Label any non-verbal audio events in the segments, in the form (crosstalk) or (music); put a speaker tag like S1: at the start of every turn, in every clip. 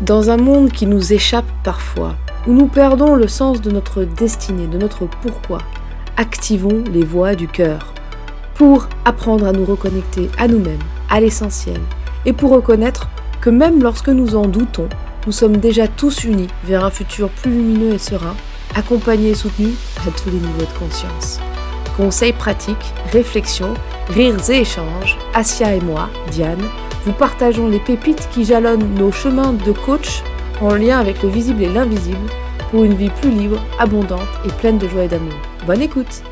S1: Dans un monde qui nous échappe parfois, où nous perdons le sens de notre destinée, de notre pourquoi, activons les voies du cœur pour apprendre à nous reconnecter à nous-mêmes, à l'essentiel, et pour reconnaître que même lorsque nous en doutons, nous sommes déjà tous unis vers un futur plus lumineux et serein, accompagnés et soutenus à tous les niveaux de conscience. Conseils pratiques, réflexions, rires et échanges, Asia et moi, Diane, vous partageons les pépites qui jalonnent nos chemins de coach en lien avec le visible et l'invisible pour une vie plus libre, abondante et pleine de joie et d'amour. Bonne écoute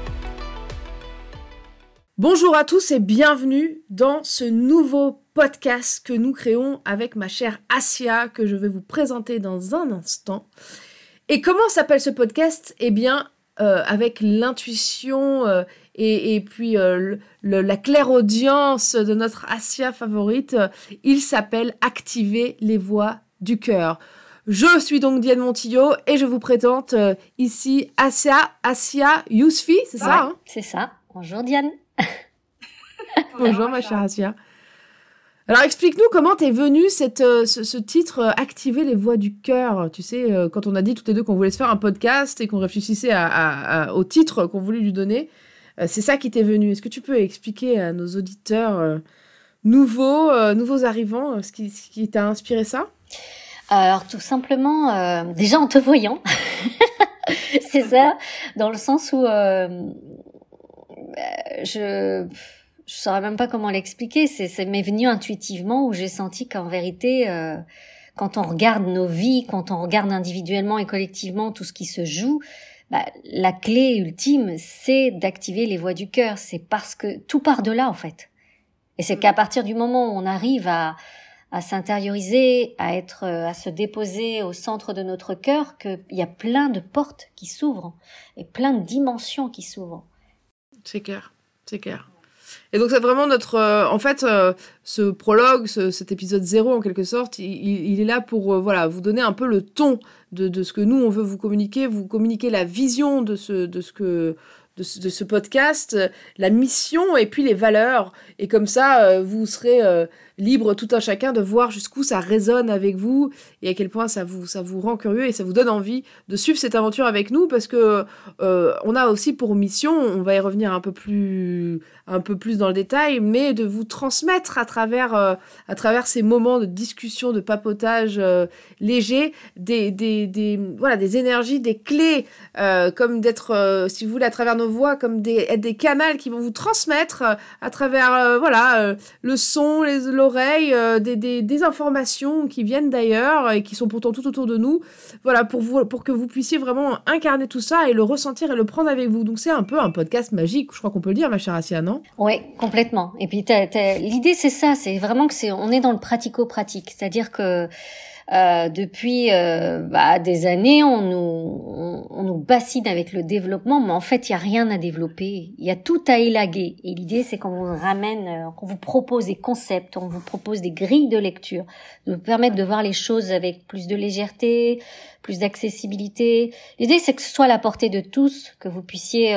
S1: Bonjour à tous et bienvenue dans ce nouveau podcast que nous créons avec ma chère Asia que je vais vous présenter dans un instant. Et comment s'appelle ce podcast? Eh bien, euh, avec l'intuition euh, et, puis euh, la claire audience de notre Asia favorite, il s'appelle Activer les voix du cœur. Je suis donc Diane Montillo et je vous présente ici Asia, Asia Yousfi, c'est ça hein?
S2: C'est ça. Bonjour Diane. (laughs)
S1: Bonjour ma chère Asia. Alors explique-nous comment t'es venu cette, euh, ce, titre euh, Activer les voix du cœur. Tu sais, euh, quand on a dit toutes les deux qu'on voulait se faire un podcast et qu'on réfléchissait à, au titre qu'on voulait lui donner, c'est ça qui t'est venu. Est-ce que tu peux expliquer à nos auditeurs nouveaux, nouveaux arrivants ce qui, t'a inspiré ça?
S2: Alors tout simplement, déjà en te voyant, (laughs) c'est ça, dans le sens où je je saurais même pas comment l'expliquer. C'est, m'est venu intuitivement où j'ai senti qu'en vérité, euh, quand on regarde nos vies, quand on regarde individuellement et collectivement tout ce qui se joue, bah, la clé ultime, c'est d'activer les voies du cœur. C'est parce que tout part de là, en fait. Et c'est qu'à partir du moment où on arrive à, à s'intérioriser, à être, euh, à se déposer au centre de notre cœur, qu'il y a plein de portes qui s'ouvrent et plein de dimensions qui s'ouvrent.
S1: C'est clair, c'est clair. Et donc c'est vraiment notre, euh, en fait, euh, ce prologue, cet épisode zéro en quelque sorte, il, est là pour euh, voilà vous donner un peu le ton de, de, ce que nous on veut vous communiquer, vous communiquer la vision de ce de ce que de ce, podcast, la mission et puis les valeurs. Et comme ça, vous serez libre tout un chacun de voir jusqu'où ça résonne avec vous et à quel point ça vous, ça vous rend curieux et ça vous donne envie de suivre cette aventure avec nous parce que euh, on a aussi pour mission, on va y revenir un peu plus, un peu plus dans le détail, mais de vous transmettre à travers, euh, à travers ces moments de discussion, de papotage euh, léger, des, des, des, voilà, des énergies, des clés, comme d'être, si vous voulez, à travers nos voix, comme des, des canaux qui vont vous transmettre à travers, voilà, le son, l'oreille euh, des, des, informations qui viennent d'ailleurs et qui sont pourtant tout autour de nous. Voilà, pour, vous, pour que vous puissiez vraiment incarner tout ça et le ressentir et le prendre avec vous. Donc c'est un peu un podcast magique, je crois qu'on peut le dire, ma chère Assia, non?
S2: Oui, complètement. Et puis l'idée c'est ça, c'est vraiment que c'est on est dans le pratico-pratique, c'est-à-dire que euh, depuis euh, bah, des années, on nous, on, nous bassine avec le développement, mais en fait, il y a rien à développer. Il y a tout à élaguer. Et l'idée, c'est qu'on vous ramène, euh, qu'on vous propose des concepts, on vous propose des grilles de lecture, de vous permettre de voir les choses avec plus de légèreté, plus d'accessibilité. L'idée, c'est que ce soit à la portée de tous, que vous puissiez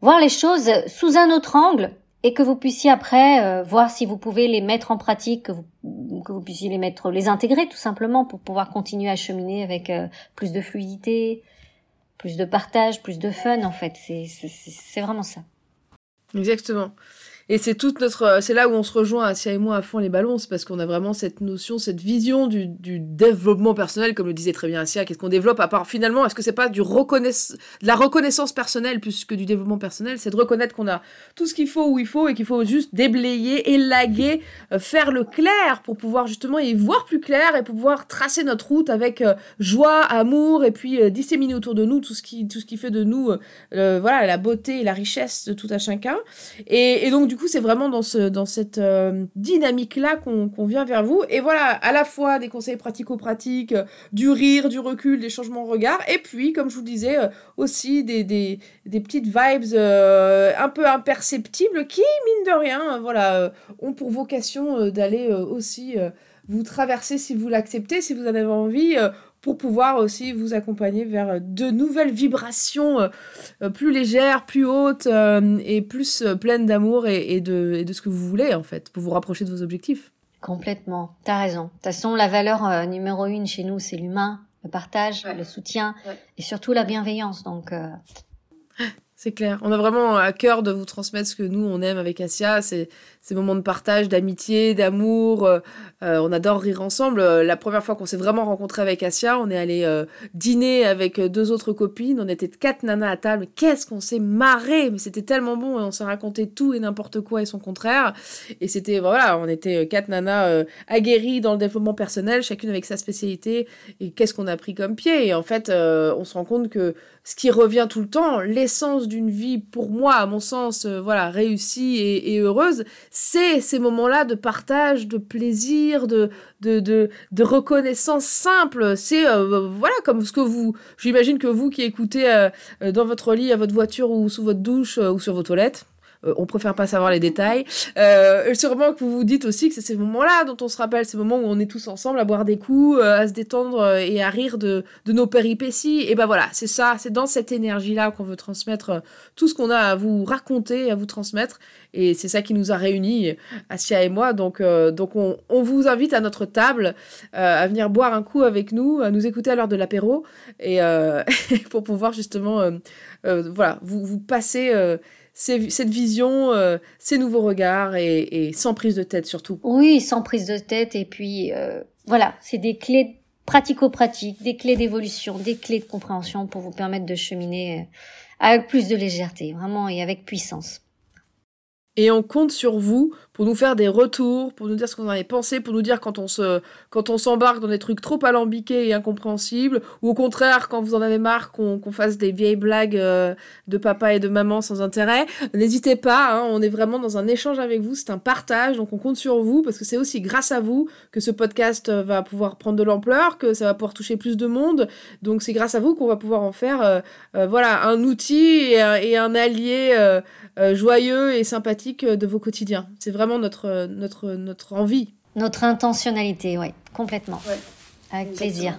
S2: voir les choses sous un autre angle et que vous puissiez après euh, voir si vous pouvez les mettre en pratique, que vous, puissiez les mettre, les intégrer tout simplement pour pouvoir continuer à cheminer avec euh, plus de fluidité, plus de partage, plus de fun en fait. C'est vraiment ça.
S1: Exactement. Et c'est toute notre, euh, c'est là où on se rejoint, Asia et moi, à fond les ballons, c'est parce qu'on a vraiment cette notion, cette vision du, développement personnel, comme le disait très bien Asia. Qu'est-ce qu'on développe à part finalement, est-ce que c'est pas du reconnaissance, de la reconnaissance personnelle plus que du développement personnel C'est de reconnaître qu'on a tout ce qu'il faut où il faut et qu'il faut juste déblayer, élaguer, euh, faire le clair pour pouvoir justement y voir plus clair et pouvoir tracer notre route avec euh, joie, amour et puis disséminer autour de nous tout ce qui, tout ce qui fait de nous, voilà, la beauté et la richesse de tout à chacun. Et, et donc du c'est vraiment dans, ce, dans cette euh, dynamique-là qu'on vient vers vous. Et voilà, à la fois des conseils pratico-pratiques, euh, du rire, du recul, des changements de regard, et puis, comme je vous disais, euh, aussi des, petites vibes un peu imperceptibles qui, mine de rien, voilà, ont pour vocation d'aller aussi vous traverser si vous l'acceptez, si vous en avez envie pour pouvoir aussi vous accompagner vers de nouvelles vibrations euh, euh, plus légères, plus hautes euh, et plus pleines d'amour et, de, de, ce que vous voulez en fait, pour vous rapprocher de vos objectifs.
S2: Complètement, t'as raison. De toute façon, la valeur euh, numéro une chez nous, c'est l'humain, le partage, le soutien et surtout la bienveillance. Donc, euh,
S1: c'est clair. On a vraiment à cœur de vous transmettre ce que nous, on aime avec Asia. C'est ces moments de partage, d'amitié, d'amour. Euh, euh, on adore rire ensemble. Euh, la première fois qu'on s'est vraiment rencontré avec Asia, on est allé dîner avec deux autres copines. On était quatre nanas à table. Qu'est-ce qu'on s'est marré Mais c'était tellement bon. On s'est raconté tout et n'importe quoi et son contraire. Et c'était, voilà, on était quatre nanas aguerries dans le développement personnel, chacune avec sa spécialité. Et qu'est-ce qu'on a pris comme pied? Et en fait, on se rend compte que ce qui revient tout le temps, l'essence d'une vie, pour moi, à mon sens, euh, voilà, réussie et, heureuse, c'est ces moments-là de partage, de plaisir, de, de, de, reconnaissance simple. C'est, euh, voilà, comme ce que vous, j'imagine que vous qui écoutez euh, dans votre lit, à votre voiture ou sous votre douche ou sur vos toilettes, euh, on préfère pas savoir les détails. Euh, sûrement que vous vous dites aussi que c'est ces moments-là dont on se rappelle, ces moments où on est tous ensemble à boire des coups, euh, à se détendre euh, et à rire de, nos péripéties. Et ben voilà, c'est ça, c'est dans cette énergie-là qu'on veut transmettre tout ce qu'on a à vous raconter, à vous transmettre. Et c'est ça qui nous a réunis, Asia et moi. Donc, donc on, on, vous invite à notre table à venir boire un coup avec nous, à nous écouter à l'heure de l'apéro et (laughs) pour pouvoir justement, voilà, vous, vous passer cette vision, euh, ces nouveaux regards et, sans prise de tête surtout.
S2: Oui, sans prise de tête et puis euh, voilà, c'est des clés pratico-pratiques, des clés d'évolution, des clés de compréhension pour vous permettre de cheminer euh, avec plus de légèreté, vraiment et avec puissance.
S1: Et on compte sur vous pour nous faire des retours, pour nous dire ce qu'on en avait pensé, pour nous dire quand on se, quand on s'embarque dans des trucs trop alambiqués et incompréhensibles, ou au contraire quand vous en avez marre qu'on fasse des vieilles blagues euh, de papa et de maman sans intérêt. N'hésitez pas, hein, on est vraiment dans un échange avec vous, c'est un partage, donc on compte sur vous parce que c'est aussi grâce à vous que ce podcast euh, va pouvoir prendre de l'ampleur, que ça va pouvoir toucher plus de monde. Donc c'est grâce à vous qu'on va pouvoir en faire, euh, voilà, un outil et, et un allié joyeux et sympathique de vos quotidiens. C'est vraiment notre, notre, notre envie.
S2: Notre intentionnalité, oui, complètement. Avec plaisir.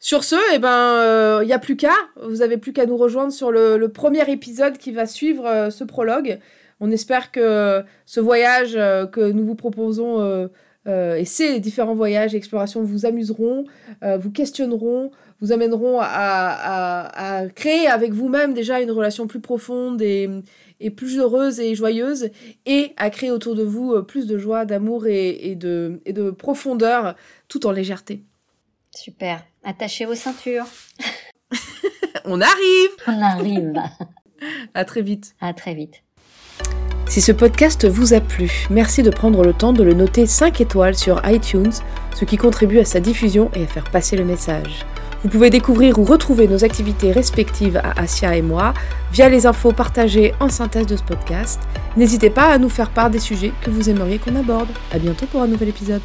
S1: Sur ce, eh ben, il euh, n'y a plus qu'à. Vous avez plus qu'à nous rejoindre sur le, premier épisode qui va suivre euh, ce prologue. On espère que ce voyage euh, que nous vous proposons et ces différents voyages et explorations vous amuseront, vous questionneront, vous amèneront à créer avec vous-même déjà une relation plus profonde et, et plus heureuse et joyeuse et à créer autour de vous euh, plus de joie, d'amour et, de, et de profondeur tout en légèreté.
S2: Super. Attachez vos ceintures. (laughs)
S1: On arrive (laughs)
S2: On arrive.
S1: à très vite.
S2: À très vite.
S1: Si ce podcast vous a plu, merci de prendre le temps de le noter 5 étoiles sur iTunes, ce qui contribue à sa diffusion et à faire passer le message. Vous pouvez découvrir ou retrouver nos activités respectives à Asia et moi via les infos partagées en synthèse de ce podcast. N'hésitez pas à nous faire part des sujets que vous aimeriez qu'on aborde. À bientôt pour un nouvel épisode.